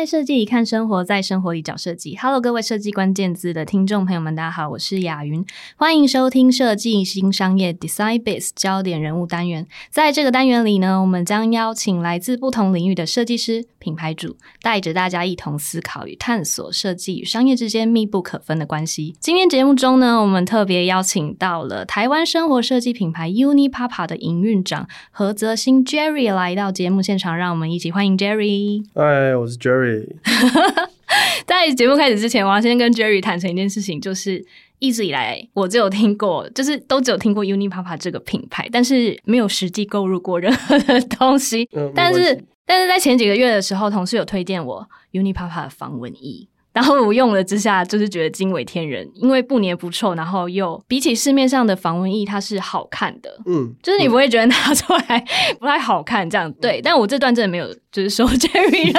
在设计里看生活，在生活里找设计。Hello，各位设计关键字的听众朋友们，大家好，我是雅云，欢迎收听设计新商业 Design Base 焦点人物单元。在这个单元里呢，我们将邀请来自不同领域的设计师、品牌主，带着大家一同思考与探索设计与商业之间密不可分的关系。今天节目中呢，我们特别邀请到了台湾生活设计品牌 Unipapa 的营运长何泽新 Jerry 来到节目现场，让我们一起欢迎 Jerry。嗨，我是 Jerry。在节目开始之前，我要先跟 Jerry 坦诚一件事情，就是一直以来我只有听过，就是都只有听过 Unipapa 这个品牌，但是没有实际购入过任何的东西。嗯、但是，但是在前几个月的时候，同事有推荐我 Unipapa 的防蚊液。然后我用了之下，就是觉得惊为天人，因为不粘不臭，然后又比起市面上的防蚊液，它是好看的。嗯，就是你不会觉得拿出来不太好看这样。嗯、对，但我这段真的没有，就是收 Jerry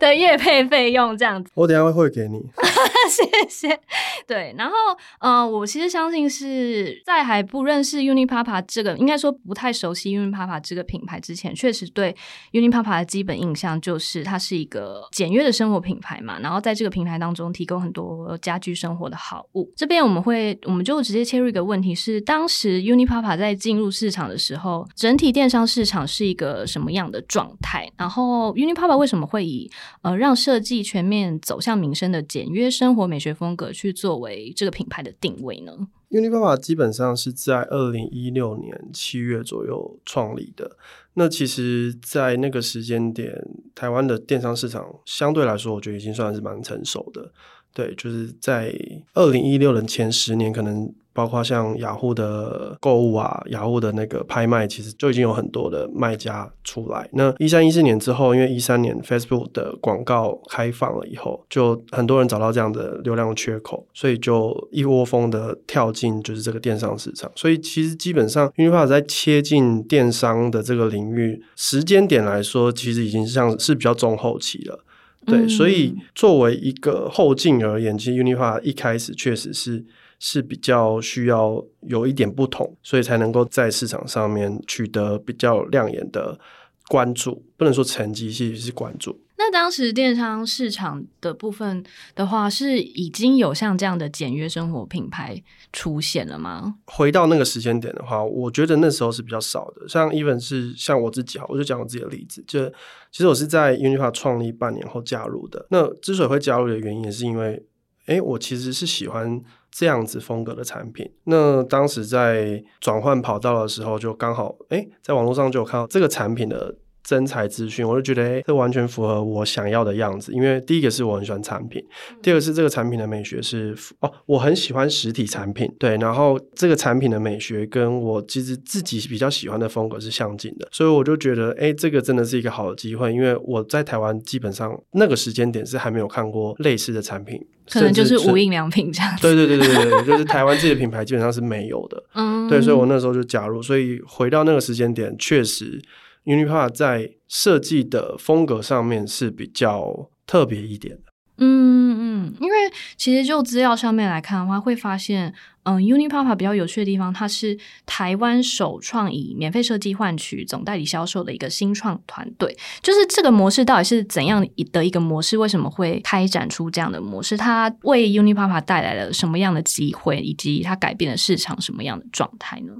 的业配费用这样子。我等下会汇给你，谢谢。对，然后嗯、呃，我其实相信是在还不认识 Unipapa 这个，应该说不太熟悉 Unipapa 这个品牌之前，确实对 Unipapa 的基本印象就是它是一个简约的生活品牌嘛。然后在这个品牌。台当中提供很多家居生活的好物。这边我们会，我们就直接切入一个问题是：当时 Unipapa 在进入市场的时候，整体电商市场是一个什么样的状态？然后哦 Unipapa 为什么会以呃让设计全面走向民生的简约生活美学风格去作为这个品牌的定位呢？Unipapa 基本上是在二零一六年七月左右创立的。那其实，在那个时间点，台湾的电商市场相对来说，我觉得已经算是蛮成熟的。对，就是在二零一六年前十年，可能。包括像雅虎的购物啊，雅虎的那个拍卖，其实就已经有很多的卖家出来。那一三一四年之后，因为一三年 Facebook 的广告开放了以后，就很多人找到这样的流量缺口，所以就一窝蜂的跳进就是这个电商市场。所以其实基本上，Unipapa 在切进电商的这个领域，时间点来说，其实已经像是比较中后期了。对，嗯、所以作为一个后进而言，其实 Unipapa 一开始确实是。是比较需要有一点不同，所以才能够在市场上面取得比较亮眼的关注。不能说成绩，其实是关注。那当时电商市场的部分的话，是已经有像这样的简约生活品牌出现了吗？回到那个时间点的话，我觉得那时候是比较少的。像 even 是像我自己哈，我就讲我自己的例子，就其实我是在 Unipapa 创立半年后加入的。那之所以会加入的原因，也是因为，哎，我其实是喜欢。这样子风格的产品，那当时在转换跑道的时候，就刚好诶，在网络上就有看到这个产品的。征才资讯，我就觉得诶，这完全符合我想要的样子。因为第一个是我很喜欢产品，第二个是这个产品的美学是哦，我很喜欢实体产品，对。然后这个产品的美学跟我其实自己比较喜欢的风格是相近的，所以我就觉得诶，这个真的是一个好的机会。因为我在台湾基本上那个时间点是还没有看过类似的产品，可能就是无印良品这样对对对对对，就是台湾自己的品牌基本上是没有的。嗯，对，所以我那时候就加入。所以回到那个时间点，确实。Unipapa 在设计的风格上面是比较特别一点的。嗯嗯，因为其实就资料上面来看的话，会发现，嗯，Unipapa 比较有趣的地方，它是台湾首创以免费设计换取总代理销售的一个新创团队。就是这个模式到底是怎样的一个模式？为什么会开展出这样的模式？它为 Unipapa 带来了什么样的机会，以及它改变了市场什么样的状态呢？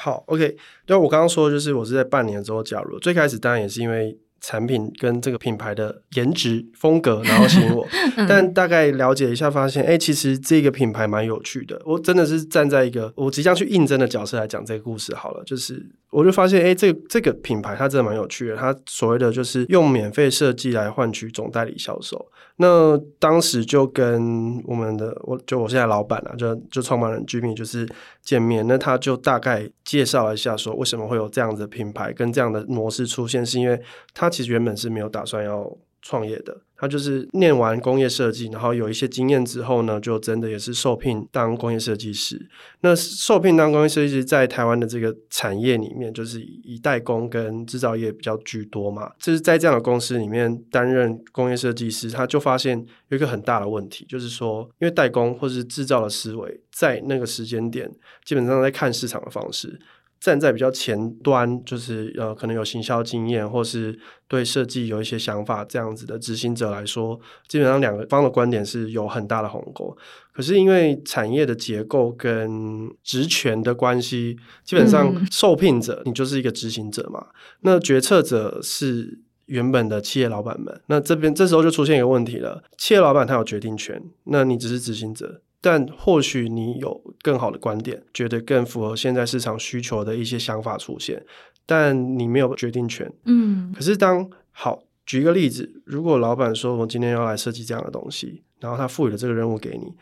好，OK，对，我刚刚说的就是我是在半年之后加入，最开始当然也是因为产品跟这个品牌的颜值风格，然后吸引我。但大概了解一下，发现，哎，其实这个品牌蛮有趣的。我真的是站在一个我即将去应征的角色来讲这个故事好了，就是我就发现，哎，这个这个品牌它真的蛮有趣的。它所谓的就是用免费设计来换取总代理销售。那当时就跟我们的，我就我现在老板啊，就就创办人 Jimmy 就是见面，那他就大概介绍了一下，说为什么会有这样的品牌跟这样的模式出现，是因为他他其实原本是没有打算要。创业的，他就是念完工业设计，然后有一些经验之后呢，就真的也是受聘当工业设计师。那受聘当工业设计师，在台湾的这个产业里面，就是以代工跟制造业比较居多嘛。就是在这样的公司里面担任工业设计师，他就发现有一个很大的问题，就是说，因为代工或是制造的思维，在那个时间点，基本上在看市场的方式。站在比较前端，就是呃，可能有行销经验，或是对设计有一些想法这样子的执行者来说，基本上两个方的观点是有很大的鸿沟。可是因为产业的结构跟职权的关系，基本上受聘者你就是一个执行者嘛，嗯、那决策者是原本的企业老板们。那这边这时候就出现一个问题了：企业老板他有决定权，那你只是执行者。但或许你有更好的观点，觉得更符合现在市场需求的一些想法出现，但你没有决定权。嗯，可是当好举一个例子，如果老板说我今天要来设计这样的东西，然后他赋予了这个任务给你，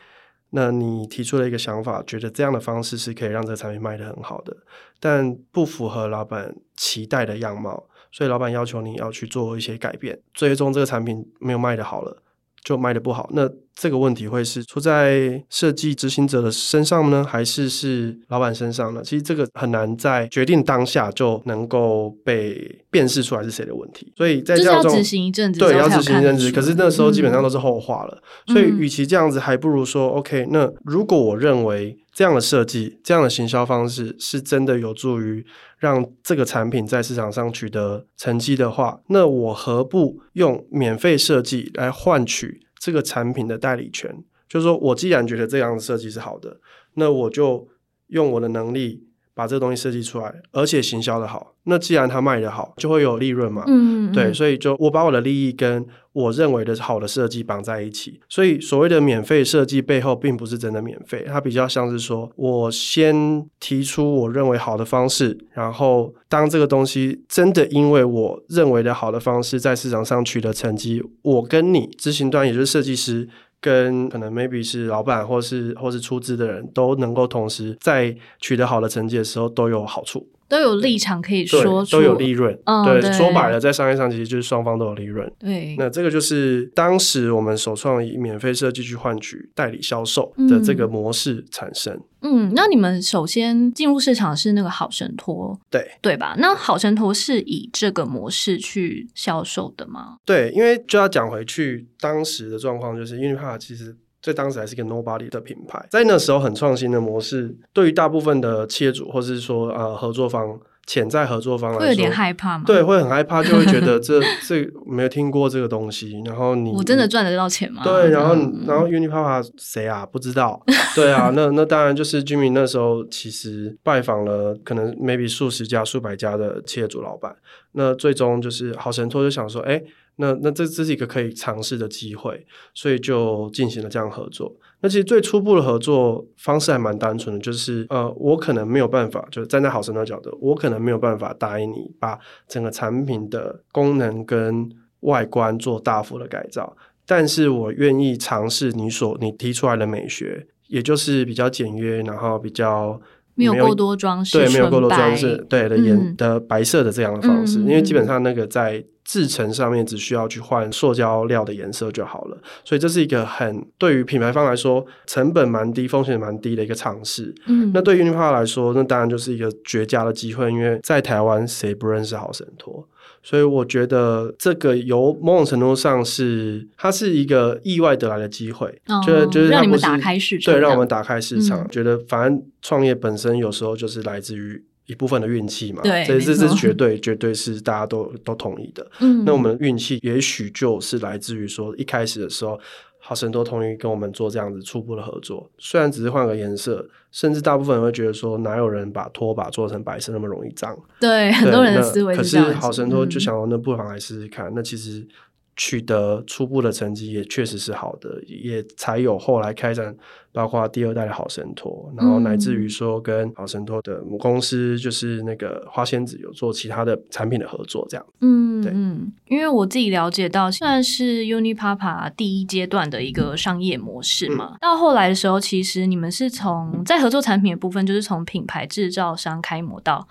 那你提出了一个想法，觉得这样的方式是可以让这个产品卖得很好的，但不符合老板期待的样貌，所以老板要求你要去做一些改变，最终这个产品没有卖得好了。就卖得不好，那这个问题会是出在设计执行者的身上呢，还是是老板身上呢？其实这个很难在决定当下就能够被辨识出来是谁的问题。所以在这样中，执行一阵子，对，要执行一阵子。可是那时候基本上都是后话了。嗯、所以，与其这样子，还不如说、嗯、OK。那如果我认为这样的设计、这样的行销方式是真的有助于。让这个产品在市场上取得成绩的话，那我何不用免费设计来换取这个产品的代理权？就是说我既然觉得这样的设计是好的，那我就用我的能力把这个东西设计出来，而且行销的好。那既然它卖的好，就会有利润嘛。嗯，嗯，对，所以就我把我的利益跟我认为的好的设计绑在一起。所以所谓的免费设计背后，并不是真的免费，它比较像是说我先提出我认为好的方式，然后当这个东西真的因为我认为的好的方式在市场上取得成绩，我跟你执行端，也就是设计师。跟可能 maybe 是老板或是或是出资的人都能够同时在取得好的成绩的时候都有好处，都有立场可以说出，都有利润。哦、对，对，说白了，在商业上其实就是双方都有利润。对，那这个就是当时我们首创以免费设计去换取代理销售的这个模式产生。嗯嗯，那你们首先进入市场是那个好神托，对对吧？那好神托是以这个模式去销售的吗？对，因为就要讲回去，当时的状况就是 Unipa 其实在当时还是一个 Nobody 的品牌，在那时候很创新的模式，对于大部分的企业主或是说呃合作方。潜在合作方来说，会有点害怕吗？对，会很害怕，就会觉得这这没有听过这个东西。然后你我真的赚得到钱吗？对，然后、嗯、然后 Unipapa 谁啊？不知道。对啊，那那当然就是 Jimmy 那时候其实拜访了可能 maybe 数十家、数百家的企业主老板。那最终就是好神托就想说，哎，那那这这是一个可以尝试的机会，所以就进行了这样合作。那其实最初步的合作方式还蛮单纯的，就是呃，我可能没有办法，就是站在好神的角度，我可能没有办法答应你把整个产品的功能跟外观做大幅的改造，但是我愿意尝试你所你提出来的美学，也就是比较简约，然后比较没有过多装饰，对，没有过多装饰，对的颜、嗯、的白色的这样的方式，嗯、因为基本上那个在。制成上面只需要去换塑胶料的颜色就好了，所以这是一个很对于品牌方来说成本蛮低、风险蛮低的一个尝试。嗯，那对于 Unipa 来说，那当然就是一个绝佳的机会，因为在台湾谁不认识好神托？所以我觉得这个由某种程度上是它是一个意外得来的机会，哦、就就是让你们打开市场，对，让我们打开市场。嗯、觉得反正创业本身有时候就是来自于。一部分的运气嘛，对，这这是绝对绝对是大家都都同意的。嗯，那我们运气也许就是来自于说，一开始的时候，好神都同意跟我们做这样子初步的合作，虽然只是换个颜色，甚至大部分人会觉得说，哪有人把拖把做成白色那么容易脏？对，对很多人的思维是。可是好神托就想说，那不妨来试试看。嗯、那其实。取得初步的成绩也确实是好的，也才有后来开展包括第二代的好神托，然后乃至于说跟好神托的母公司就是那个花仙子有做其他的产品的合作，这样。嗯，对，嗯，因为我自己了解到，算是 Unipapa 第一阶段的一个商业模式嘛，嗯、到后来的时候，其实你们是从在合作产品的部分，就是从品牌制造商开模到。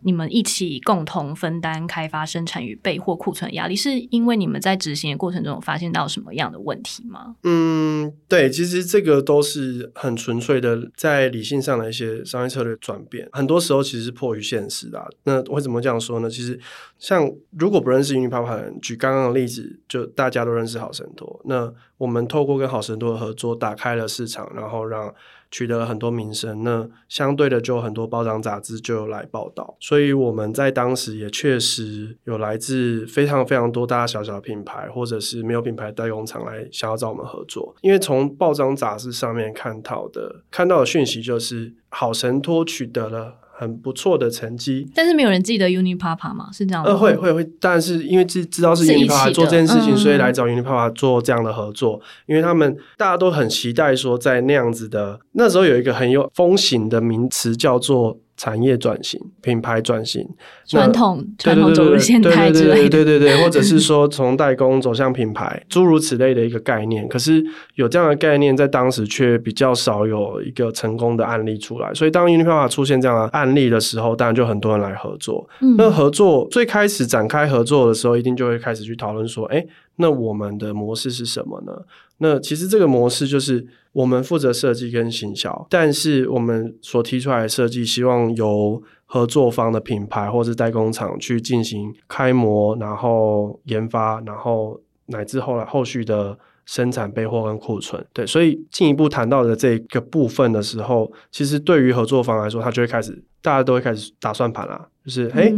你们一起共同分担开发、生产与备货库存压力，是因为你们在执行的过程中有发现到什么样的问题吗？嗯，对，其实这个都是很纯粹的在理性上的一些商业策略转变，很多时候其实是迫于现实的啊。那为什么这样说呢？其实像如果不认识 Unipapa 的人，举刚刚的例子，就大家都认识好神托，那我们透过跟好食多的合作，打开了市场，然后让取得了很多名声。那相对的，就有很多报章杂志就有来报道。所以我们在当时也确实有来自非常非常多大大小小的品牌，或者是没有品牌代工厂来想要找我们合作。因为从报章杂志上面看到的看到的讯息就是，好神托取得了。很不错的成绩，但是没有人记得 Unipapa 吗？是这样吗？呃，会会会，但是因为知知道是 Unipapa 做这件事情，嗯、所以来找 Unipapa 做这样的合作，因为他们大家都很期待说，在那样子的那时候有一个很有风行的名词叫做。产业转型、品牌转型、传统传统走入现代之类的，对对对，对对对，或者是说从代工走向品牌，诸如此类的一个概念。可是有这样的概念，在当时却比较少有一个成功的案例出来。所以当 Unipapa 出现这样的案例的时候，当然就很多人来合作。嗯、那合作最开始展开合作的时候，一定就会开始去讨论说，哎，那我们的模式是什么呢？那其实这个模式就是我们负责设计跟行销，但是我们所提出来的设计，希望由合作方的品牌或是代工厂去进行开模，然后研发，然后乃至后来后续的生产备货跟库存。对，所以进一步谈到的这个部分的时候，其实对于合作方来说，他就会开始，大家都会开始打算盘啦，就是哎。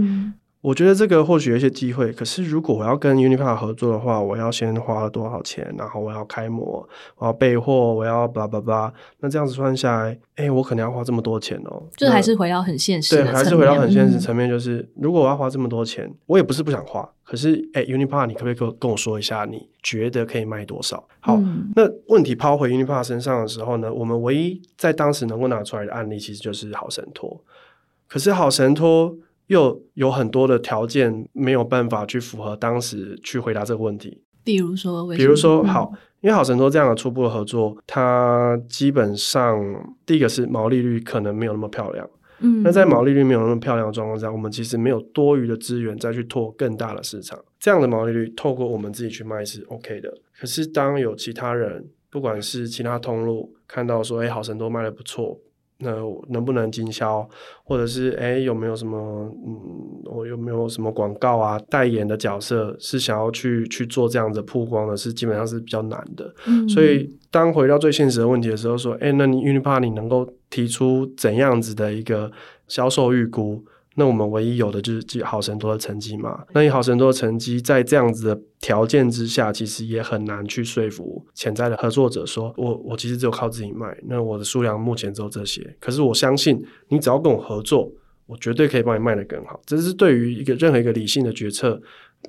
我觉得这个或许有一些机会，可是如果我要跟 Unipart 合作的话，我要先花了多少钱？然后我要开模，我要备货，我要叭叭叭。那这样子算下来，哎，我可能要花这么多钱哦。就还是回到很现实。对，还是回到很现实层面，就是、嗯、如果我要花这么多钱，我也不是不想花，可是哎，Unipart，你可不可以跟跟我说一下，你觉得可以卖多少？好，嗯、那问题抛回 Unipapa 身上的时候呢，我们唯一在当时能够拿出来的案例，其实就是好神托。可是好神托。又有很多的条件没有办法去符合当时去回答这个问题，比如说，比如说好，因为好神多这样的初步的合作，它基本上第一个是毛利率可能没有那么漂亮，嗯，那在毛利率没有那么漂亮的状况下，我们其实没有多余的资源再去拓更大的市场，这样的毛利率透过我们自己去卖是 OK 的。可是当有其他人，不管是其他通路看到说，哎，好神多卖的不错。那能不能经销，或者是诶有没有什么嗯，我有没有什么广告啊代言的角色是想要去去做这样子曝光的，是基本上是比较难的。嗯，所以当回到最现实的问题的时候，说，诶那你 Unipapa 你能够提出怎样子的一个销售预估？那我们唯一有的就是好神多的成绩嘛。那你好神多的成绩，在这样子的条件之下，其实也很难去说服潜在的合作者说，我我其实只有靠自己卖，那我的数量目前只有这些。可是我相信，你只要跟我合作，我绝对可以帮你卖得更好。这是对于一个任何一个理性的决策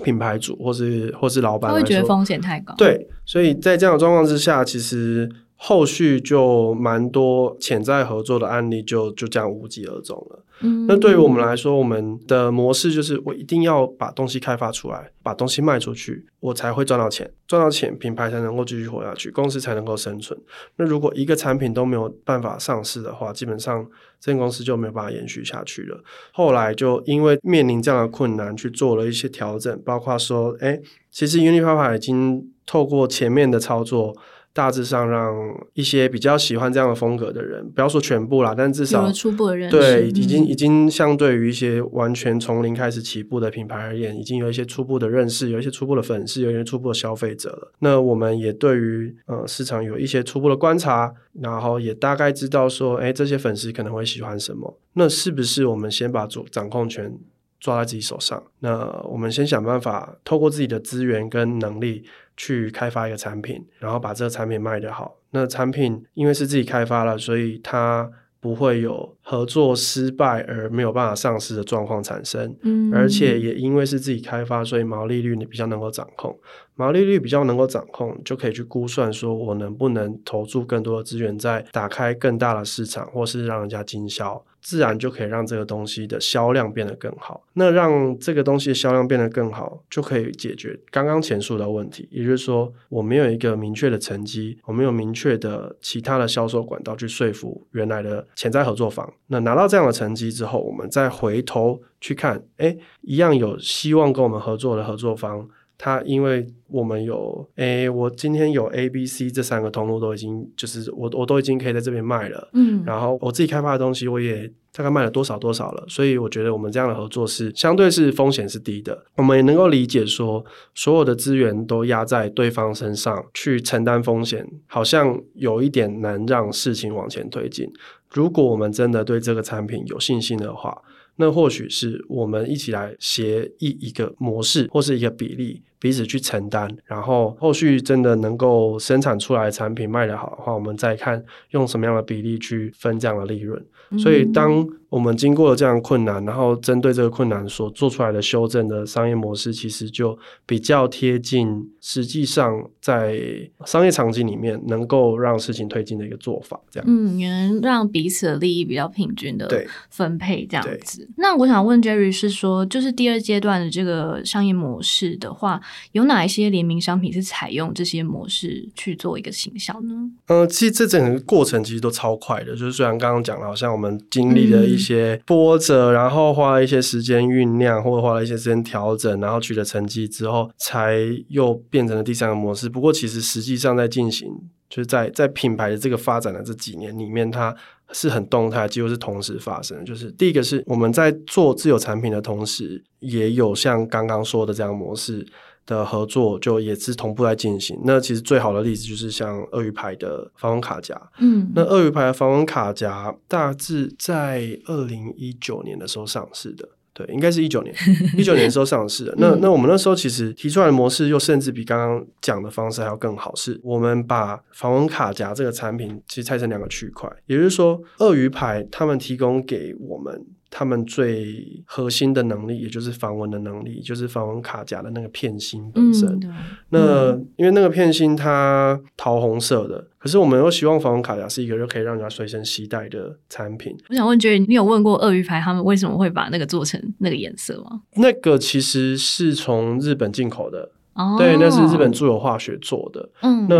品牌主或是或是老板他，会觉得风险太高。对，所以在这样的状况之下，其实。后续就蛮多潜在合作的案例就，就就这样无疾而终了。那对于我们来说，我们的模式就是，我一定要把东西开发出来，把东西卖出去，我才会赚到钱，赚到钱，品牌才能够继续活下去，公司才能够生存。那如果一个产品都没有办法上市的话，基本上这公司就没有办法延续下去了。后来就因为面临这样的困难，去做了一些调整，包括说，哎，其实 Unipapa 已经透过前面的操作。大致上，让一些比较喜欢这样的风格的人，不要说全部啦，但至少初步的认识，对，已经已经相对于一些完全从零开始起步的品牌而言，已经有一些初步的认识，有一些初步的粉丝，有一些初步的消费者了。那我们也对于呃市场有一些初步的观察，然后也大概知道说，哎，这些粉丝可能会喜欢什么。那是不是我们先把主掌控权抓在自己手上？那我们先想办法透过自己的资源跟能力。去开发一个产品，然后把这个产品卖得好。那产品因为是自己开发了，所以它不会有合作失败而没有办法上市的状况产生。嗯，而且也因为是自己开发，所以毛利率你比较能够掌控。毛利率比较能够掌控，就可以去估算说我能不能投注更多的资源在打开更大的市场，或是让人家经销。自然就可以让这个东西的销量变得更好。那让这个东西的销量变得更好，就可以解决刚刚前述的问题。也就是说，我没有一个明确的成绩，我没有明确的其他的销售管道去说服原来的潜在合作方。那拿到这样的成绩之后，我们再回头去看，哎，一样有希望跟我们合作的合作方。它因为我们有，诶，我今天有 A、B、C 这三个通路都已经，就是我我都已经可以在这边卖了，嗯，然后我自己开发的东西我也大概卖了多少多少了，所以我觉得我们这样的合作是相对是风险是低的，我们也能够理解说所有的资源都压在对方身上去承担风险，好像有一点难让事情往前推进。如果我们真的对这个产品有信心的话，那或许是我们一起来协议一个模式或是一个比例，彼此去承担，然后后续真的能够生产出来的产品卖得好的话，我们再看用什么样的比例去分这样的利润。所以当我们经过了这样的困难，然后针对这个困难所做出来的修正的商业模式，其实就比较贴近实际上在商业场景里面能够让事情推进的一个做法。这样，嗯，也能让彼此的利益比较平均的分配这样子。那我想问 Jerry 是说，就是第二阶段的这个商业模式的话，有哪一些联名商品是采用这些模式去做一个行销呢？嗯、呃，其实这整个过程其实都超快的，就是虽然刚刚讲了，好像我们经历了一些波折，嗯、然后花了一些时间酝酿，或者花了一些时间调整，然后取得成绩之后，才又变成了第三个模式。不过，其实实际上在进行，就是在在品牌的这个发展的这几年里面，它是很动态，几乎是同时发生。就是第一个是我们在做自有产品的同时，也有像刚刚说的这样模式。的合作就也是同步在进行。那其实最好的例子就是像鳄鱼牌的防蚊卡夹。嗯，那鳄鱼牌的防蚊卡夹大致在二零一九年的时候上市的，对，应该是一九年，一九年的时候上市的。那那我们那时候其实提出来的模式又甚至比刚刚讲的方式还要更好，是我们把防蚊卡夹这个产品其实拆成两个区块，也就是说，鳄鱼牌他们提供给我们。他们最核心的能力，也就是防蚊的能力，就是防蚊卡夹的那个片芯本身。嗯、那因为那个片芯它桃红色的，可是我们又希望防蚊卡夹是一个就可以让人家随身携带的产品。我想问 Jerry，你有问过鳄鱼牌他们为什么会把那个做成那个颜色吗？那个其实是从日本进口的，哦，对，那是日本住友化学做的。嗯，那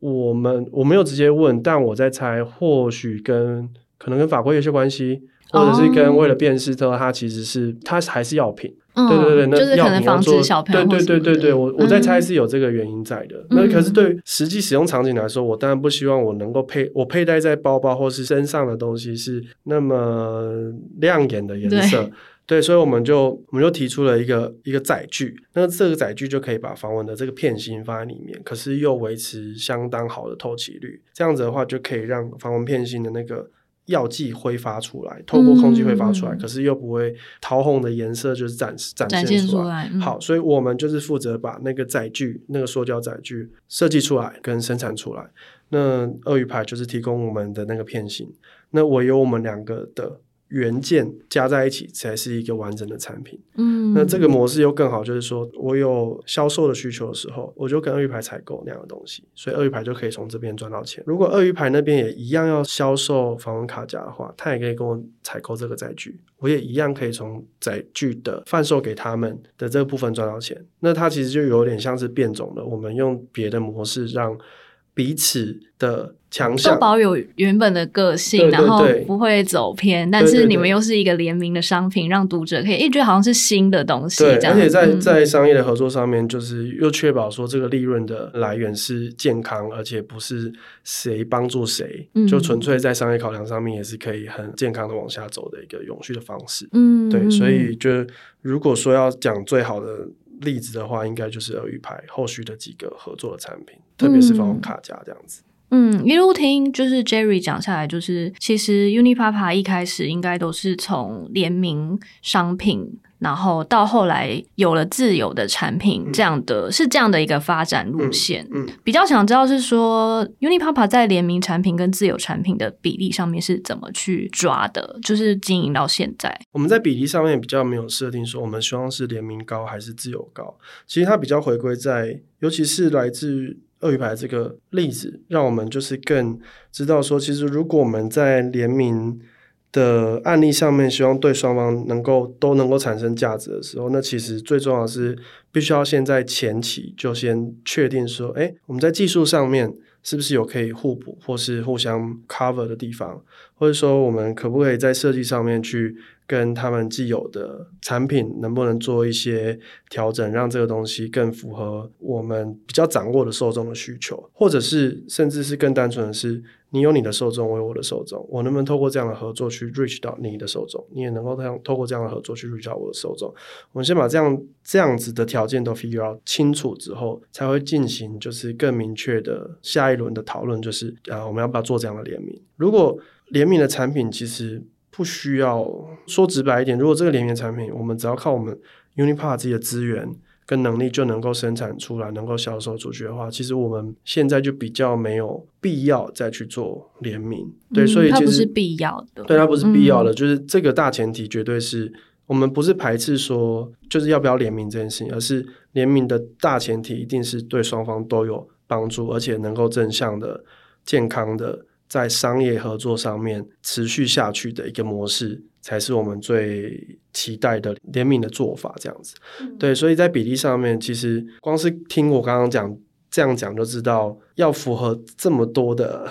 我们我没有直接问，但我在猜，或许跟可能跟法规有些关系。或者是跟为了辨识它，它其实是它还是药品，嗯、对对对，那就是可能防止小朋友对对对对对，我我在猜是有这个原因在的。嗯、那可是对实际使用场景来说，我当然不希望我能够佩我佩戴在包包或是身上的东西是那么亮眼的颜色，对，对，所以我们就我们就提出了一个一个载具，那这个载具就可以把防蚊的这个片芯放在里面，可是又维持相当好的透气率，这样子的话就可以让防蚊片芯的那个。药剂挥发出来，透过空气挥发出来，嗯、可是又不会桃红的颜色就是展展现出来。展现出来嗯、好，所以我们就是负责把那个载具，那个塑胶载具设计出来跟生产出来。那鳄鱼牌就是提供我们的那个片型，那我有我们两个的。元件加在一起才是一个完整的产品。嗯，那这个模式又更好，就是说我有销售的需求的时候，我就跟鳄鱼牌采购那样的东西，所以鳄鱼牌就可以从这边赚到钱。如果鳄鱼牌那边也一样要销售防蚊卡夹的话，他也可以跟我采购这个载具，我也一样可以从载具的贩售给他们的这个部分赚到钱。那它其实就有点像是变种的，我们用别的模式让彼此的。强项都保有原本的个性，对对对，然后不会走偏，但是你们又是一个联名的商品，让读者可以一觉得好像是新的东西。对，而且在、嗯、在商业的合作上面，就是又确保说这个利润的来源是健康，而且不是谁帮助谁，嗯、就纯粹在商业考量上面也是可以很健康的往下走的一个永续的方式。嗯，对，所以就如果说要讲最好的例子的话，应该就是鳄鱼牌后续的几个合作的产品，特别是防蚊卡夹这样子。嗯，一路听就是 Jerry 讲下来，就是其实 Unipapa 一开始应该都是从联名商品，然后到后来有了自有的产品，这样的、嗯、是这样的一个发展路线。嗯，嗯比较想知道是说 Unipapa 在联名产品跟自有产品的比例上面是怎么去抓的，就是经营到现在。我们在比例上面比较没有设定说我们希望是联名高还是自有高，其实它比较回归在，尤其是来自。鳄鱼牌这个例子，让我们就是更知道说，其实如果我们在联名的案例上面，希望对双方能够都能够产生价值的时候，那其实最重要是，必须要先在前期就先确定说，哎，我们在技术上面是不是有可以互补或是互相 cover 的地方，或者说我们可不可以在设计上面去跟他们既有的产品能不能做一些调整，让这个东西更符合我们比较掌握的受众的需求，或者是甚至是更单纯的是，你有你的受众，我有我的受众，我能不能透过这样的合作去 reach 到你的受众，你也能够这样透过这样的合作去 reach 到我的受众。我们先把这样这样子的条件都 figure out 清楚之后，才会进行就是更明确的下一轮的讨论，就是啊，我们要不要做这样的联名？如果联名的产品其实。不需要说直白一点，如果这个联名产品，我们只要靠我们 Unipart 自己的资源跟能力就能够生产出来，能够销售出去的话，其实我们现在就比较没有必要再去做联名。对，嗯、所以其实它不是必要的，对，它不是必要的，嗯、就是这个大前提绝对是我们不是排斥说就是要不要联名这件事情，而是联名的大前提一定是对双方都有帮助，而且能够正向的、健康的。在商业合作上面持续下去的一个模式，才是我们最期待的联名的做法。这样子，嗯、对，所以在比例上面，其实光是听我刚刚讲这样讲，就知道要符合这么多的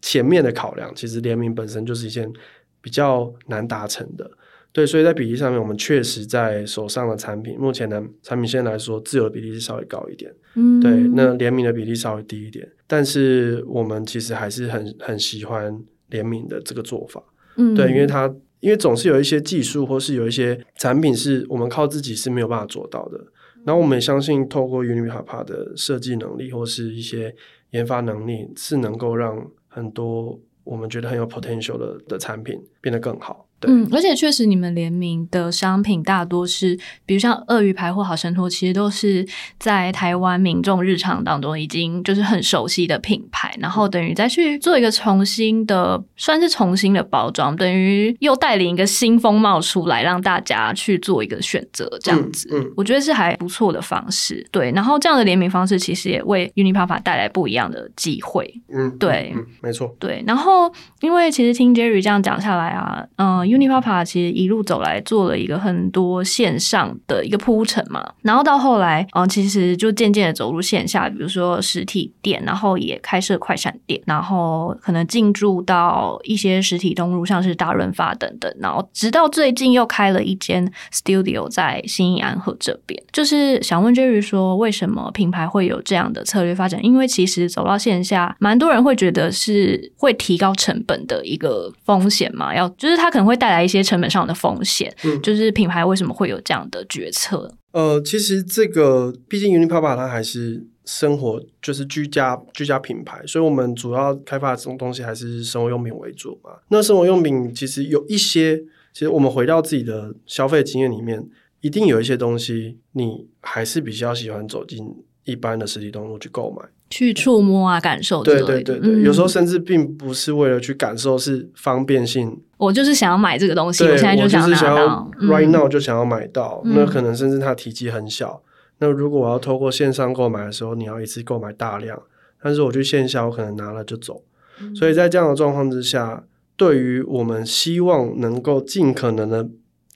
前面的考量，其实联名本身就是一件比较难达成的。对，所以在比例上面，我们确实在手上的产品，目前的产品线来说，自有的比例是稍微高一点，嗯，对，那联名的比例稍微低一点，但是我们其实还是很很喜欢联名的这个做法，嗯，对，因为。它因为总是有一些技术或是有一些产品是我们靠自己是没有办法做到的，然后我们也相信透过 Unipapa 的设计能力或是一些研发能力，是能够让很多我们觉得很有 potential 的的产品变得更好。对嗯，而且确实，你们联名的商品大多是，比如像鳄鱼牌或好生托，其实都是在台湾民众日常当中已经就是很熟悉的品牌，然后等于再去做一个重新的，算是重新的包装，等于又带领一个新风貌出来，让大家去做一个选择，这样子，嗯，嗯我觉得是还不错的方式。对，然后这样的联名方式其实也为 Unipapa 带来不一样的机会。嗯，对，嗯，没错，对。然后，因为其实听 Jerry 这样讲下来啊，嗯。Unipapa 其实一路走来做了一个很多线上的一个铺陈嘛，然后到后来，嗯，其实就渐渐的走入线下，比如说实体店，然后也开设快闪店，然后可能进驻到一些实体通路，像是大润发等等，然后直到最近又开了一间 Studio 在新义安和这边。就是想问 Jerry 说，为什么品牌会有这样的策略发展？因为其实走到线下，蛮多人会觉得是会提高成本的一个风险嘛，要就是他可能会。带来一些成本上的风险，嗯，就是品牌为什么会有这样的决策？呃，其实这个毕竟 Unipapa 它还是生活，就是居家居家品牌，所以我们主要开发的这种东西还是生活用品为主嘛。那生活用品其实有一些，其实我们回到自己的消费经验里面，一定有一些东西，你还是比较喜欢走进一般的实体通路去购买。去触摸啊，感受。对对对对，嗯、有时候甚至并不是为了去感受，是方便性。我就是想要买这个东西，我现在就想要拿到，right now 就想要买到。嗯、那可能甚至它体积很小。嗯、那如果我要透过线上购买的时候，你要一次购买大量，但是我去线下，我可能拿了就走。嗯、所以在这样的状况之下，对于我们希望能够尽可能的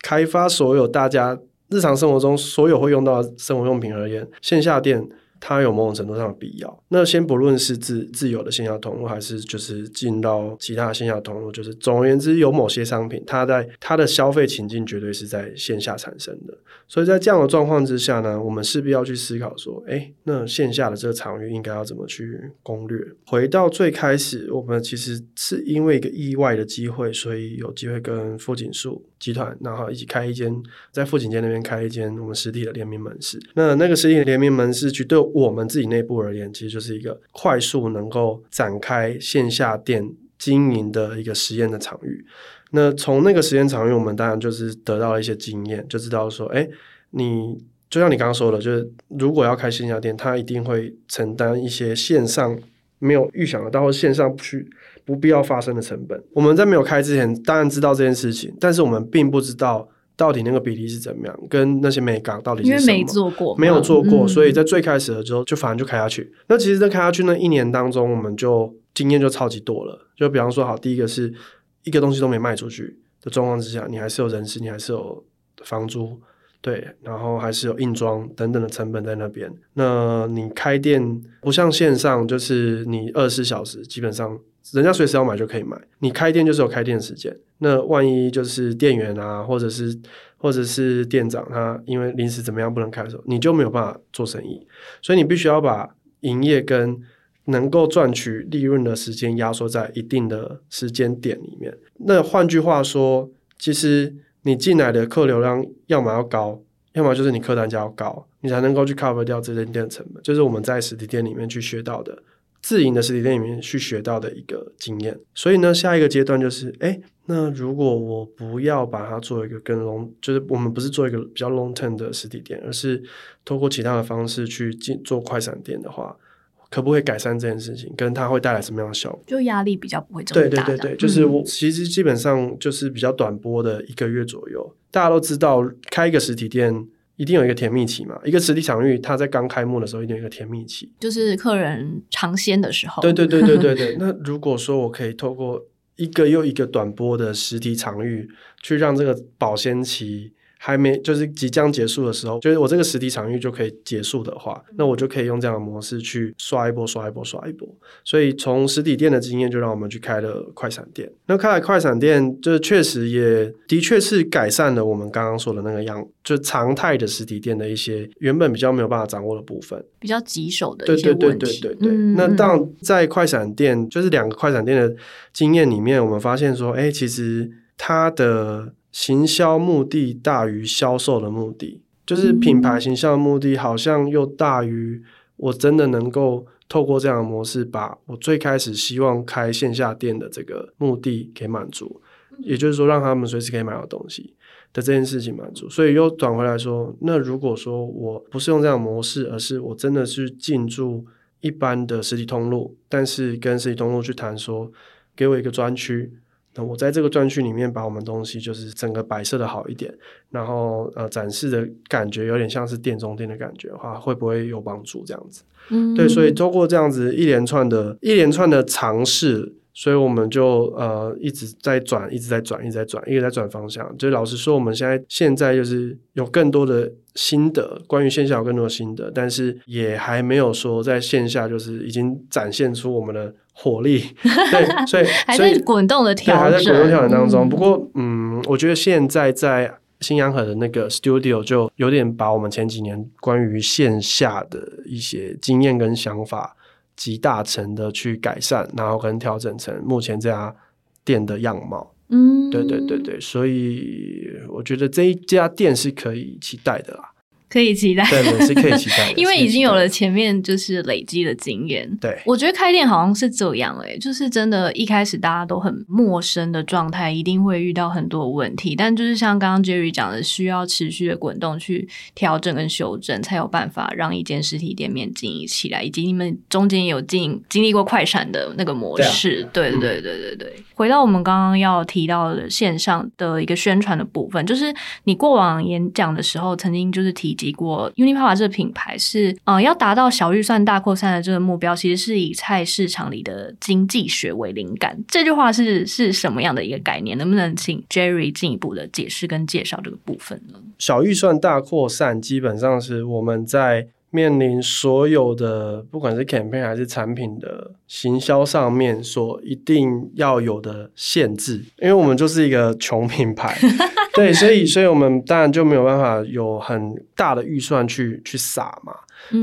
开发所有大家日常生活中所有会用到的生活用品而言，线下店。它有某种程度上的必要。那先不论是自自有的线下通路，还是就是进到其他线下通路，就是总而言之，有某些商品，它在它的消费情境绝对是在线下产生的。所以在这样的状况之下呢，我们势必要去思考说，诶，那线下的这个场域应该要怎么去攻略？回到最开始，我们其实是因为一个意外的机会，所以有机会跟富锦树集团，然后一起开一间在富锦街那边开一间我们实体的联名门市。那那个实体的联名门市，绝对。我们自己内部而言，其实就是一个快速能够展开线下店经营的一个实验的场域。那从那个时间长，因为，我们当然就是得到了一些经验，就知道说，哎，你就像你刚刚说的，就是如果要开线下店，它一定会承担一些线上没有预想得到，或线上不去不必要发生的成本。我们在没有开之前，当然知道这件事情，但是我们并不知道。到底那个比例是怎么样？跟那些美港到底是什么？因为没做过，没有做过，嗯、所以在最开始的时候就反正就开下去。那其实，在开下去那一年当中，我们就经验就超级多了。就比方说，好，第一个是一个东西都没卖出去的状况之下，你还是有人事，你还是有房租，对，然后还是有硬装等等的成本在那边。那你开店不像线上，就是你二十四小时基本上人家随时要买就可以买。你开店就是有开店时间，那万一就是店员啊，或者是或者是店长他因为临时怎么样不能开的时候，你就没有办法做生意。所以你必须要把营业跟能够赚取利润的时间压缩在一定的时间点里面。那换句话说，其实你进来的客流量要么要高，要么就是你客单价要高，你才能够去 cover 掉这间店的成本。就是我们在实体店里面去学到的，自营的实体店里面去学到的一个经验。所以呢，下一个阶段就是，哎，那如果我不要把它做一个更 long，就是我们不是做一个比较 long term 的实体店，而是透过其他的方式去进做快闪店的话。可不可以改善这件事情？跟它会带来什么样的效果？就压力比较不会这么大。对对对对，就是我其实基本上就是比较短波的一个月左右。大家都知道，开一个实体店一定有一个甜蜜期嘛。一个实体场域，它在刚开幕的时候一定有一个甜蜜期，就是客人尝鲜的时候。对对对对对对。那如果说我可以透过一个又一个短波的实体场域，去让这个保鲜期。还没就是即将结束的时候，就是我这个实体场域就可以结束的话，那我就可以用这样的模式去刷一波、刷一波、刷一波。所以从实体店的经验，就让我们去开了快闪店。那开了快闪店，就确实也的确是改善了我们刚刚说的那个样，就常态的实体店的一些原本比较没有办法掌握的部分，比较棘手的一些问题。对对对对对对。嗯、那当在快闪店，就是两个快闪店的经验里面，我们发现说，哎，其实它的。行销目的大于销售的目的，就是品牌行销的目的好像又大于我真的能够透过这样的模式，把我最开始希望开线下店的这个目的给满足，也就是说让他们随时可以买到东西的这件事情满足。所以又转回来说，那如果说我不是用这样的模式，而是我真的是进驻一般的实体通路，但是跟实体通路去谈说，给我一个专区。那我在这个专区里面把我们东西就是整个摆设的好一点，然后呃展示的感觉有点像是店中店的感觉的话，会不会有帮助？这样子，嗯，对，所以通过这样子一连串的一连串的尝试，所以我们就呃一直在转，一直在转，一直在转，一直在转方向。就老实说，我们现在现在就是有更多的心得，关于线下有更多的心得，但是也还没有说在线下就是已经展现出我们的。火力对，所以还在滚动的调整，还在滚动调整当中。嗯、不过，嗯，我觉得现在在新洋河的那个 studio 就有点把我们前几年关于线下的一些经验跟想法集大成的去改善，然后跟调整成目前这家店的样貌。嗯，对对对对，所以我觉得这一家店是可以期待的啦。可以期待，对，是可以期待，因为已经有了前面就是累积的经验。对，我觉得开店好像是这样诶，就是真的，一开始大家都很陌生的状态，一定会遇到很多问题。但就是像刚刚 Jerry 讲的，需要持续的滚动去调整跟修正，才有办法让一间实体店面经营起来。以及你们中间有经经历过快闪的那个模式，对对对对对对。回到我们刚刚要提到的线上的一个宣传的部分，就是你过往演讲的时候，曾经就是提。提过 Unipapa 这个品牌是，嗯、呃，要达到小预算大扩散的这个目标，其实是以菜市场里的经济学为灵感。这句话是是什么样的一个概念？能不能请 Jerry 进一步的解释跟介绍这个部分呢？小预算大扩散，基本上是我们在面临所有的，不管是 campaign 还是产品的行销上面，所一定要有的限制，因为我们就是一个穷品牌。对，所以，所以我们当然就没有办法有很大的预算去去撒嘛。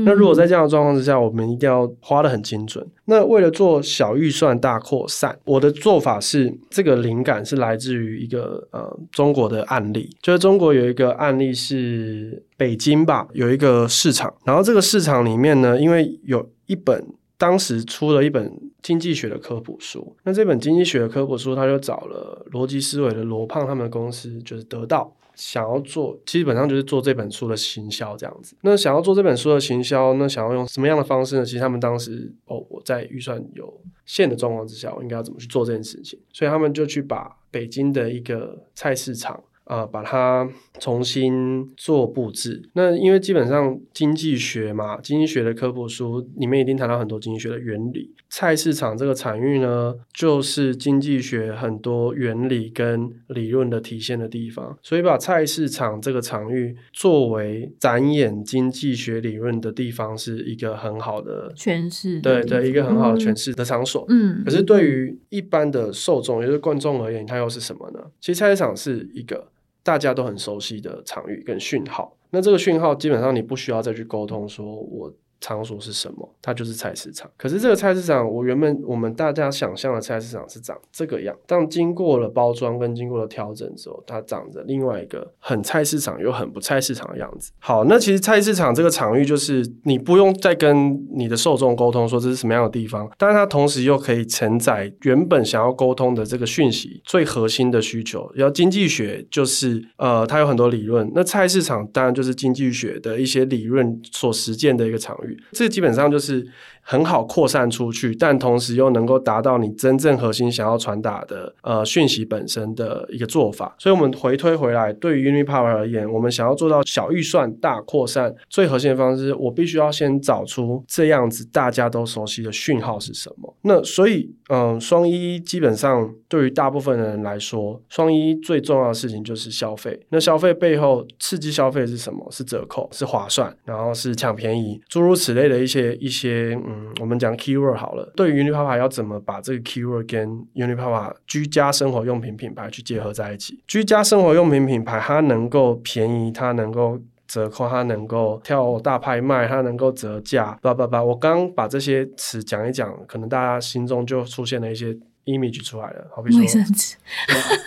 那如果在这样的状况之下，我们一定要花得很精准。那为了做小预算大扩散，我的做法是，这个灵感是来自于一个呃中国的案例，就是中国有一个案例是北京吧，有一个市场，然后这个市场里面呢，因为有一本。当时出了一本经济学的科普书，那这本经济学的科普书，他就找了逻辑思维的罗胖他们的公司，就是得到想要做，基本上就是做这本书的行销这样子。那想要做这本书的行销，那想要用什么样的方式呢？其实他们当时哦，我在预算有限的状况之下，我应该要怎么去做这件事情？所以他们就去把北京的一个菜市场。啊、呃，把它重新做布置。那因为基本上经济学嘛，经济学的科普书里面一定谈到很多经济学的原理。菜市场这个产域呢，就是经济学很多原理跟理论的体现的地方，所以把菜市场这个场域作为展演经济学理论的地方，是一个很好的诠释。对对，一个很好的诠释的场所。嗯，可是对于一般的受众，也就是观众而言，它又是什么呢？其实菜市场是一个大家都很熟悉的场域跟讯号。那这个讯号基本上你不需要再去沟通，说我。场所是什么？它就是菜市场。可是这个菜市场，我原本我们大家想象的菜市场是长这个样，但经过了包装跟经过了调整之后，它长着另外一个很菜市场又很不菜市场的样子。好，那其实菜市场这个场域就是你不用再跟你的受众沟通说这是什么样的地方，但是它同时又可以承载原本想要沟通的这个讯息最核心的需求。要经济学就是呃，它有很多理论，那菜市场当然就是经济学的一些理论所实践的一个场域。这基本上就是很好扩散出去，但同时又能够达到你真正核心想要传达的呃讯息本身的一个做法。所以，我们回推回来，对于 Unipower 而言，我们想要做到小预算大扩散，最核心的方式，我必须要先找出这样子大家都熟悉的讯号是什么。那所以，嗯、双一基本上对于大部分的人来说，双一最重要的事情就是消费。那消费背后刺激消费是什么？是折扣，是划算，然后是抢便宜，诸如此类。的一些一些嗯，我们讲 keyword 好了，对于 Unipapa 要怎么把这个 keyword 跟 Unipapa 居家生活用品品牌去结合在一起？居家生活用品品牌它能够便宜，它能够折扣，它能够跳大拍卖，它能够折价，叭叭叭。我刚把这些词讲一讲，可能大家心中就出现了一些。Image 出来了，好比说卫生纸，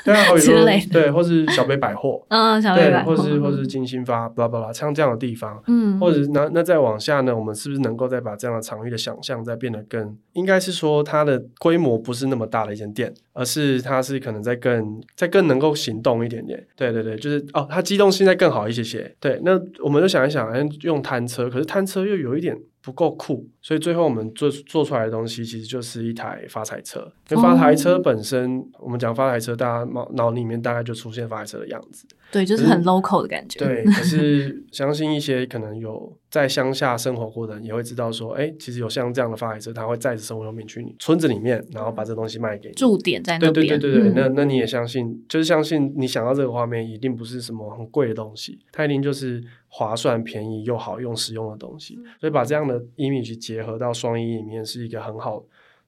对啊，好比说 对，或是小北百货，嗯，小北百货，或是或是金星发，巴拉巴拉，像这样的地方，嗯，或者那那再往下呢，我们是不是能够再把这样的场域的想象再变得更，应该是说它的规模不是那么大的一间店，而是它是可能在更在更能够行动一点点，对对对，就是哦，它机动性再更好一些些，对，那我们就想一想，用摊车，可是摊车又有一点。不够酷，所以最后我们做做出来的东西其实就是一台发财车。因为发财车本身，哦、我们讲发财车，大家脑脑里面大概就出现发财车的样子。对，就是很 local 的感觉。对，可是相信一些可能有在乡下生活过的人也会知道说，哎，其实有像这样的发财车，他会载着生活用品去你村子里面，然后把这东西卖给你。驻点在那边。对对对对对，嗯、那那你也相信，就是相信你想到这个画面，一定不是什么很贵的东西，它一定就是。划算、便宜又好用、实用的东西，所以把这样的 image 结合到双一里面，是一个很好。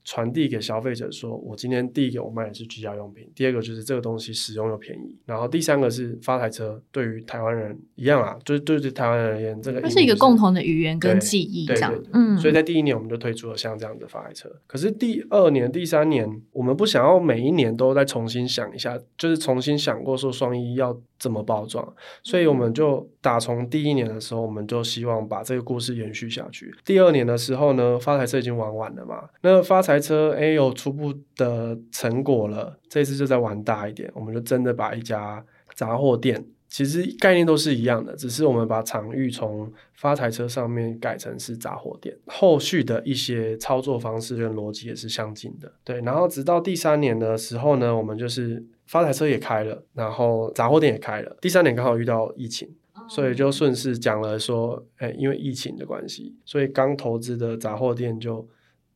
传递给消费者说，我今天第一个我卖的是居家用品，第二个就是这个东西实用又便宜，然后第三个是发财车，对于台湾人一样啊，就是对于台湾人而言，这个它是一个共同的语言跟记忆，这样，对。对对，嗯，所以在第一年我们就推出了像这样的发财车，可是第二年、第三年，我们不想要每一年都再重新想一下，就是重新想过说双一要怎么包装，所以我们就打从第一年的时候，我们就希望把这个故事延续下去。第二年的时候呢，发财车已经玩完了嘛，那发财。车哎有初步的成果了，这次就再玩大一点，我们就真的把一家杂货店，其实概念都是一样的，只是我们把场域从发财车上面改成是杂货店，后续的一些操作方式跟逻辑也是相近的。对，然后直到第三年的时候呢，我们就是发财车也开了，然后杂货店也开了。第三年刚好遇到疫情，所以就顺势讲了说，哎，因为疫情的关系，所以刚投资的杂货店就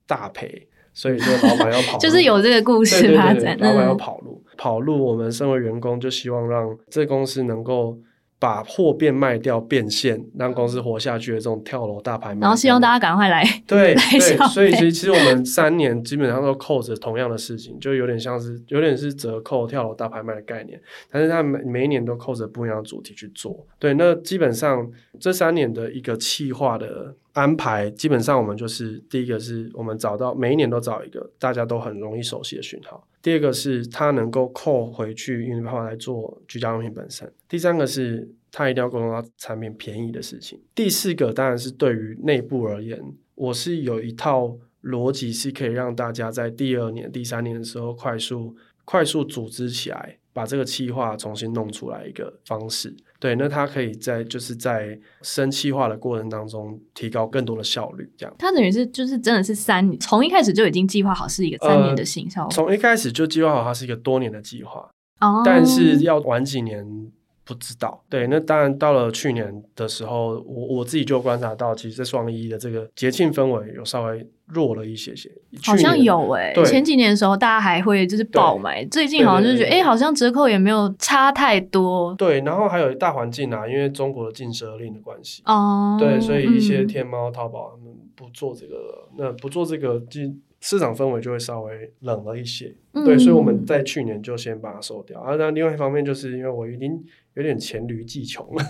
大赔。所以说老板要跑路，就是有这个故事发展。老板要跑路，嗯、跑路。我们身为员工，就希望让这公司能够把货变卖掉变现，让公司活下去的这种跳楼大拍卖。然后希望大家赶快来，对来对。所以其实其实我们三年基本上都扣着同样的事情，就有点像是有点是折扣跳楼大拍卖的概念，但是它每每一年都扣着不一样的主题去做。对，那基本上这三年的一个企划的。安排基本上我们就是第一个是我们找到每一年都找一个大家都很容易熟悉的讯号，第二个是他能够扣回去 Unipapa 来做居家用品本身，第三个是他一定要沟通到产品便宜的事情，第四个当然是对于内部而言，我是有一套逻辑是可以让大家在第二年、第三年的时候快速快速组织起来，把这个企划重新弄出来一个方式。对，那它可以在就是在生气化的过程当中提高更多的效率，这样。它等于是就是真的是三年，从一开始就已经计划好是一个三年的行销。从、呃、一开始就计划好它是一个多年的计划，哦，但是要晚几年。不知道。对，那当然到了去年的时候，我我自己就观察到，其实，在双一的这个节庆氛围有稍微弱了一些些。好像有哎、欸，前几年的时候大家还会就是爆买，最近好像就是觉得哎、欸，好像折扣也没有差太多。对，然后还有大环境啊，因为中国的禁奢令的关系哦，对，所以一些天猫、淘宝他们不做这个了，那不做这个市场氛围就会稍微冷了一些，嗯、对，所以我们在去年就先把它收掉。啊，那另外一方面就是因为我已经有点黔驴技穷了，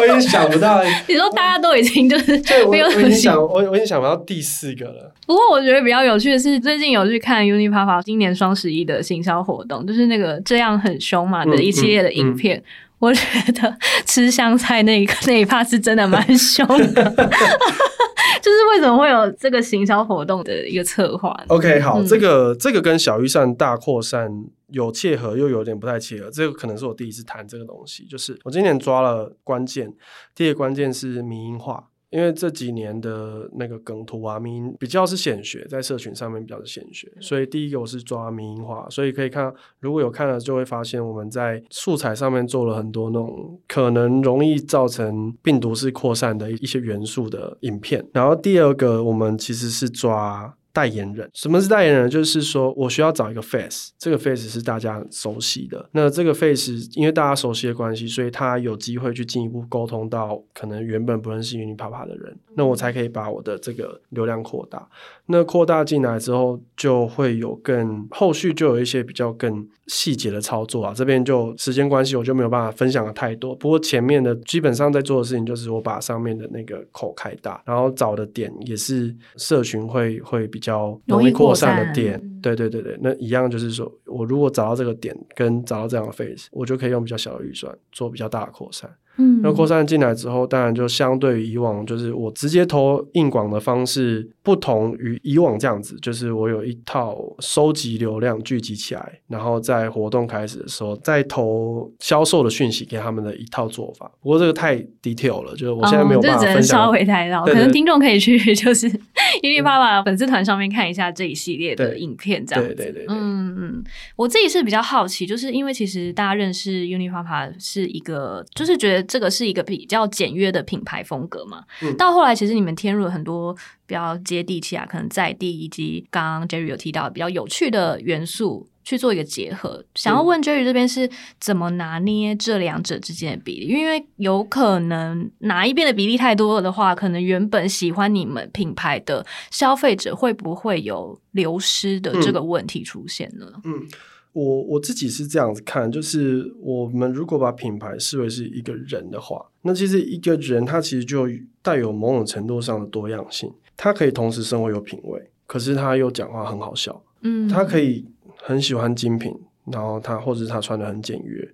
我已经想不到。你说大家都已经就是没有，我我已经想我我已经想不到第四个了。不过我觉得比较有趣的是，最近有去看 Unipapa 今年双十一的行销活动，就是那个这样很凶嘛的一系列的影片。嗯嗯嗯我觉得吃香菜那一个那一趴是真的蛮凶的，就是为什么会有这个行销活动的一个策划？OK，好，嗯、这个这个跟小预算大扩散有切合，又有点不太切合。这个可能是我第一次谈这个东西，就是我今年抓了关键，第一个关键是民营化。因为这几年的那个梗图啊，迷比较是显学，在社群上面比较是显学，所以第一个我是抓迷因化，所以可以看，如果有看了就会发现我们在素材上面做了很多那种可能容易造成病毒式扩散的一些元素的影片。然后第二个我们其实是抓。代言人，什么是代言人？就是说我需要找一个 face，这个 face 是大家熟悉的。那这个 face 因为大家熟悉的关系，所以他有机会去进一步沟通到可能原本不认识 Unipapa 的人，那我才可以把我的这个流量扩大。那扩大进来之后，就会有更后续就有一些比较更细节的操作啊。这边就时间关系，我就没有办法分享的太多。不过前面的基本上在做的事情，就是我把上面的那个口开大，然后找的点也是社群会会比。比较容易扩散的点，对对对对，那一样就是说，我如果找到这个点，跟找到这样的 face，我就可以用比较小的预算做比较大的扩散。嗯，那扩散进来之后，当然就相对于以往，就是我直接投硬广的方式，不同于以往这样子，就是我有一套收集流量聚集起来，然后在活动开始的时候再投销售的讯息给他们的一套做法。不过这个太 detail 了，就是我现在没有办法分享。哦、稍微太绕，可能听众可以去就是 Unipapa 粉丝团上面看一下这一系列的影片，这样子。对对对，对，对，嗯嗯，我自己是比较好奇，就是因为其实大家认识 Unipapa 是一个，就是觉得。这个是一个比较简约的品牌风格嘛？嗯，到后来其实你们添入了很多比较接地气啊，可能在地以及刚刚 Jerry 有提到比较有趣的元素去做一个结合。想要问 Jerry 这边是怎么拿捏这两者之间的比例？因为有可能哪一边的比例太多了的话，可能原本喜欢你们品牌的消费者会不会有流失的这个问题出现呢？嗯。嗯我我自己是这样子看，就是我们如果把品牌视为是一个人的话，那其实一个人他其实就带有某种程度上的多样性。他可以同时生活有品味，可是他又讲话很好笑。嗯，他可以很喜欢精品，然后他或者是他穿的很简约，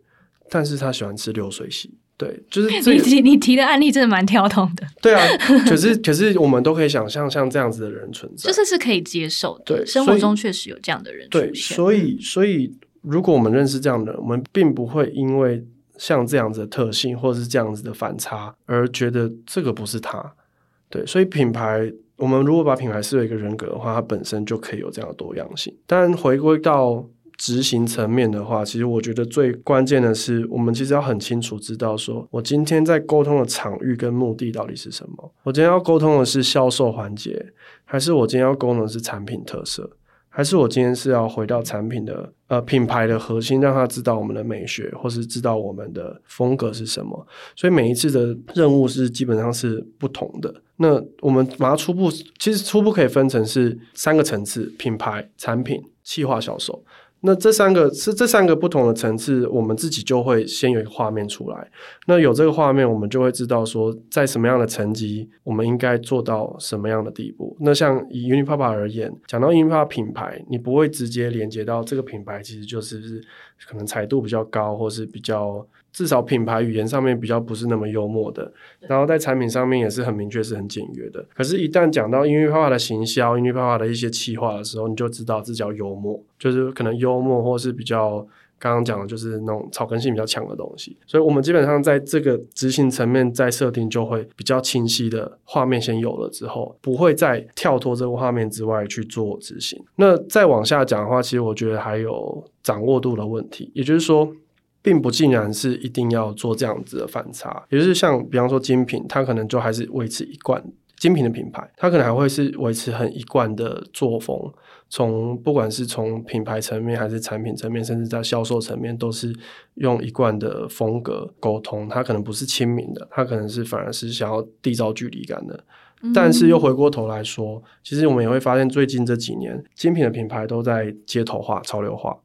但是他喜欢吃流水席。对，就是你提你提的案例真的蛮跳动的。对啊，可是 可是我们都可以想象像这样子的人存在，就是是可以接受的。对，生活中确实有这样的人出现。对，所以所以如果我们认识这样的人，我们并不会因为像这样子的特性或者是这样子的反差而觉得这个不是他。对，所以品牌，我们如果把品牌视为一个人格的话，它本身就可以有这样的多样性。但回归到。执行层面的话，其实我觉得最关键的是，我们其实要很清楚知道，说我今天在沟通的场域跟目的到底是什么。我今天要沟通的是销售环节，还是我今天要沟通的是产品特色，还是我今天是要回到产品的呃品牌的核心，让他知道我们的美学，或是知道我们的风格是什么。所以每一次的任务是基本上是不同的。那我们把它初步，其实初步可以分成是三个层次：品牌、产品、企划、销售。那这三个是这三个不同的层次，我们自己就会先有一个画面出来。那有这个画面，我们就会知道说，在什么样的层级，我们应该做到什么样的地步。那像以 Unipapa 而言，讲到 Unipapa 品牌，你不会直接连接到这个品牌，其实就是可能彩度比较高，或是比较。至少品牌语言上面比较不是那么幽默的，然后在产品上面也是很明确，是很简约的。可是，一旦讲到 Unipapa 的行销、Unipapa 的一些企划的时候，你就知道这叫幽默，就是可能幽默，或是比较刚刚讲的，就是那种草根性比较强的东西。所以，我们基本上在这个执行层面，在设定就会比较清晰的画面先有了之后，不会再跳脱这个画面之外去做执行。那再往下讲的话，其实我觉得还有掌握度的问题，也就是说。并不尽然是一定要做这样子的反差，也就是像比方说精品，它可能就还是维持一贯精品的品牌，它可能还会是维持很一贯的作风。从不管是从品牌层面，还是产品层面，甚至在销售层面，都是用一贯的风格沟通。它可能不是亲民的，它可能是反而是想要缔造距离感的。但是又回过头来说，其实我们也会发现，最近这几年精品的品牌都在街头化、潮流化。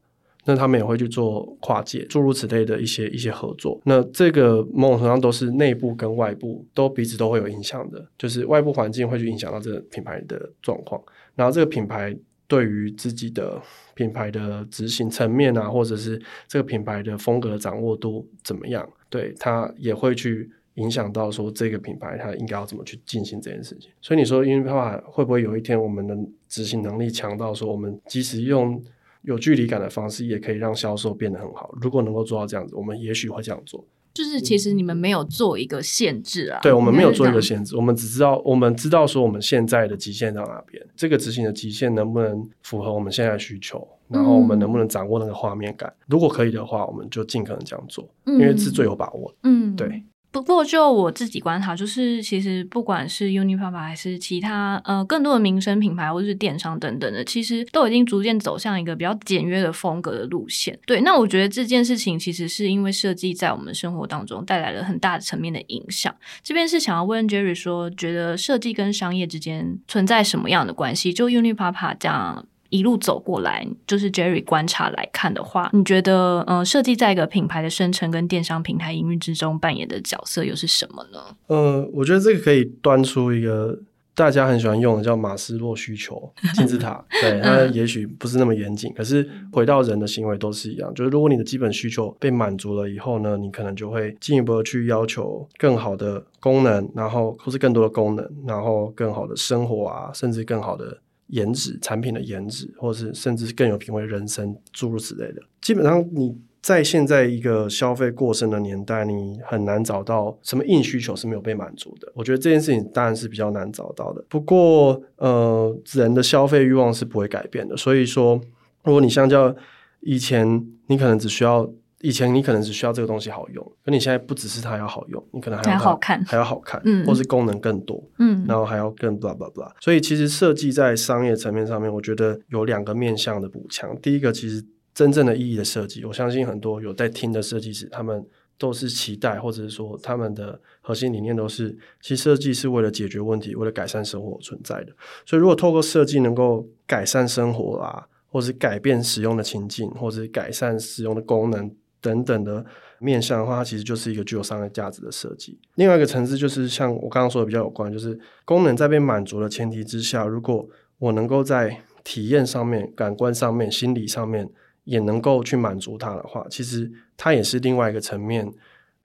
那他们也会去做跨界，诸如此类的一些一些合作。那这个某种程度上都是内部跟外部都彼此都会有影响的，就是外部环境会去影响到这个品牌的状况，然后这个品牌对于自己的品牌的执行层面啊，或者是这个品牌的风格的掌握度怎么样，对，它也会去影响到说这个品牌它应该要怎么去进行这件事情。所以你说 u n i p a 会不会有一天我们的执行能力强到说，我们即使用有距离感的方式，也可以让销售变得很好。如果能够做到这样子，我们也许会这样做。就是其实你们没有做一个限制啊。对，我们没有做一个限制，我们只知道我们知道说我们现在的极限在哪边，这个执行的极限能不能符合我们现在的需求，然后我们能不能掌握那个画面感。嗯、如果可以的话，我们就尽可能这样做，因为是最有把握的。嗯，对。不过，就我自己观察，就是其实不管是 UNIQLOS 还是其他呃更多的民生品牌或者是电商等等的，其实都已经逐渐走向一个比较简约的风格的路线。对，那我觉得这件事情其实是因为设计在我们生活当中带来了很大的层面的影响。这边是想要问 Jerry 说，觉得设计跟商业之间存在什么样的关系？就 UNIQLOS 这样。一路走过来，就是 Jerry 观察来看的话，你觉得，嗯、呃，设计在一个品牌的生成跟电商平台营运之中扮演的角色又是什么呢？呃，我觉得这个可以端出一个大家很喜欢用的叫马斯洛需求 金字塔。对，它也许不是那么严谨，可是回到人的行为都是一样。就是如果你的基本需求被满足了以后呢，你可能就会进一步的去要求更好的功能，然后或是更多的功能，然后更好的生活啊，甚至更好的。颜值产品的颜值，或是甚至是更有品味人生诸如此类的，基本上你在现在一个消费过剩的年代，你很难找到什么硬需求是没有被满足的。我觉得这件事情当然是比较难找到的。不过，呃，人的消费欲望是不会改变的。所以说，如果你相较以前，你可能只需要。以前你可能只需要这个东西好用，可你现在不只是它要好用，你可能还要好看，还要好看，嗯，或是功能更多，嗯，然后还要更 blah blah blah。所以其实设计在商业层面上面，我觉得有两个面向的补强。第一个，其实真正的意义的设计，我相信很多有在听的设计师，他们都是期待，或者是说他们的核心理念都是，其实设计是为了解决问题，为了改善生活存在的。所以如果透过设计能够改善生活啊，或是改变使用的情境，或是改善使用的功能。等等的面向的话，它其实就是一个具有商业价值的设计。另外一个层次就是像我刚刚说的比较有关，就是功能在被满足的前提之下，如果我能够在体验上面、感官上面、心理上面也能够去满足它的话，其实它也是另外一个层面，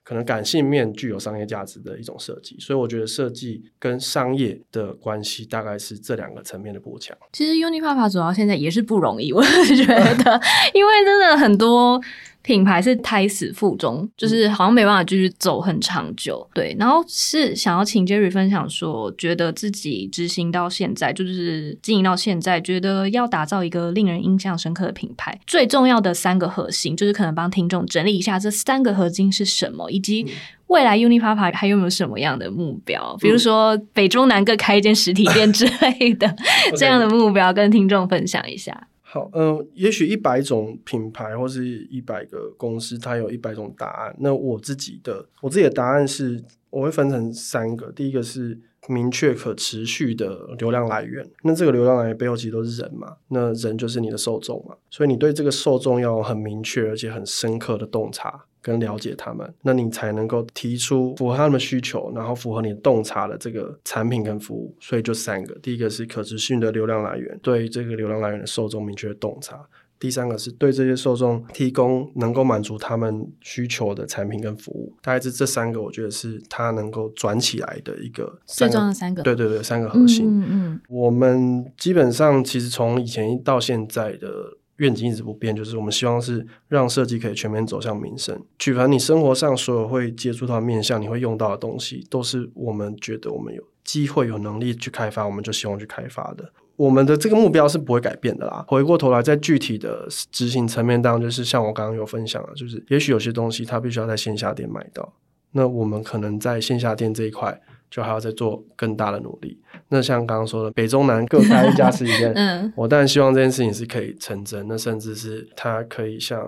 可能感性面具有商业价值的一种设计。所以我觉得设计跟商业的关系大概是这两个层面的补强。其实 Unipapa 主要现在也是不容易，我觉得，因为真的很多。品牌是胎死腹中，就是好像没办法继续走很长久。对，然后是想要请 Jerry 分享说，觉得自己执行到现在，就是经营到现在，觉得要打造一个令人印象深刻的品牌，最重要的三个核心，就是可能帮听众整理一下这三个核心是什么，以及未来 Unipapa 还有没有什么样的目标，比如说北中南各开一间实体店之类的 这样的目标，跟听众分享一下。嗯、也许一百种品牌或是一百个公司，它有一百种答案。那我自己的，我自己的答案是，我会分成三个。第一个是明确可持续的流量来源。那这个流量来源背后其实都是人嘛，那人就是你的受众嘛，所以你对这个受众要很明确而且很深刻的洞察。跟了解他们，那你才能够提出符合他们需求，然后符合你洞察的这个产品跟服务。所以就三个，第一个是可持续的流量来源，对这个流量来源的受众明确的洞察；第三个是对这些受众提供能够满足他们需求的产品跟服务。大概是这三个，我觉得是它能够转起来的一个最重要的三个。对对对，三个核心。嗯嗯，我们基本上其实从以前到现在的。愿景一直不变，就是我们希望是让设计可以全面走向民生。举凡你生活上所有会接触到面向，你会用到的东西，都是我们觉得我们有机会、有能力去开发，我们就希望去开发的。我们的这个目标是不会改变的啦。回过头来，在具体的执行层面当中，就是像我刚刚有分享的，就是也许有些东西它必须要在线下店买到，那我们可能在线下店这一块。就还要再做更大的努力。那像刚刚说的，北中南各开一家实体店，嗯，我当然希望这件事情是可以成真。那甚至是它可以像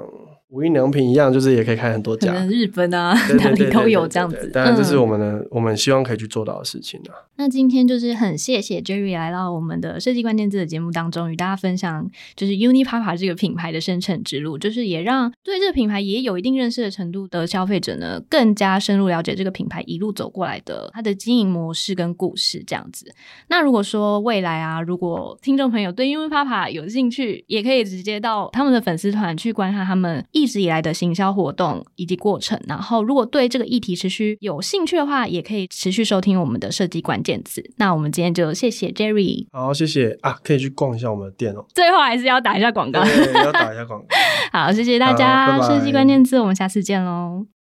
无印良品一样，就是也可以开很多家，日本啊，哪里都有这样子。当然，这是我们的、嗯，我们希望可以去做到的事情啊。那今天就是很谢谢 Jerry 来到我们的设计关键字的节目当中，与大家分享就是 Unipapa 这个品牌的生成之路，就是也让对这个品牌也有一定认识的程度的消费者呢，更加深入了解这个品牌一路走过来的它的经营模式跟故事这样子。那如果说未来啊，如果听众朋友对 Unipapa 有兴趣，也可以直接到他们的粉丝团去观看他们一直以来的行销活动以及过程。然后，如果对这个议题持续有兴趣的话，也可以持续收听我们的设计关键字。那我们今天就谢谢 Jerry，好，谢谢啊，可以去逛一下我们的店哦。最后还是要打一下广告，对，要打一下广告。好，谢谢大家，设计关键字，我们下次见喽。